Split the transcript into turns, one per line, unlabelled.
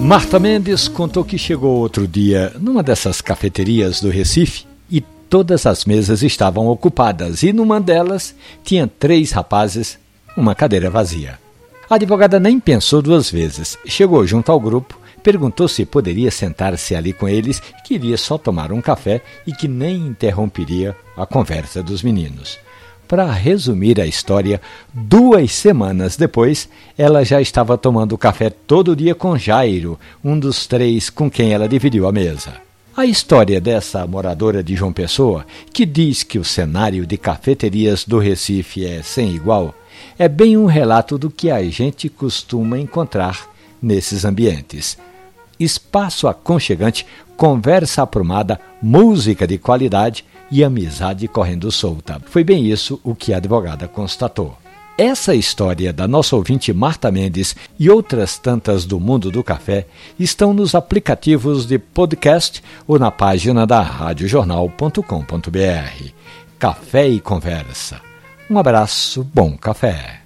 Marta Mendes contou que chegou outro dia numa dessas cafeterias do Recife e todas as mesas estavam ocupadas e numa delas tinha três rapazes, uma cadeira vazia. A advogada nem pensou duas vezes. Chegou junto ao grupo, perguntou se poderia sentar-se ali com eles, que iria só tomar um café e que nem interromperia a conversa dos meninos. Para resumir a história, duas semanas depois, ela já estava tomando café todo dia com Jairo, um dos três com quem ela dividiu a mesa. A história dessa moradora de João Pessoa, que diz que o cenário de cafeterias do Recife é sem igual, é bem um relato do que a gente costuma encontrar nesses ambientes. Espaço aconchegante, conversa aprumada, música de qualidade e amizade correndo solta. Foi bem isso o que a advogada constatou. Essa história da nossa ouvinte Marta Mendes e outras tantas do mundo do café estão nos aplicativos de podcast ou na página da radiojornal.com.br. Café e conversa. Um abraço, bom café.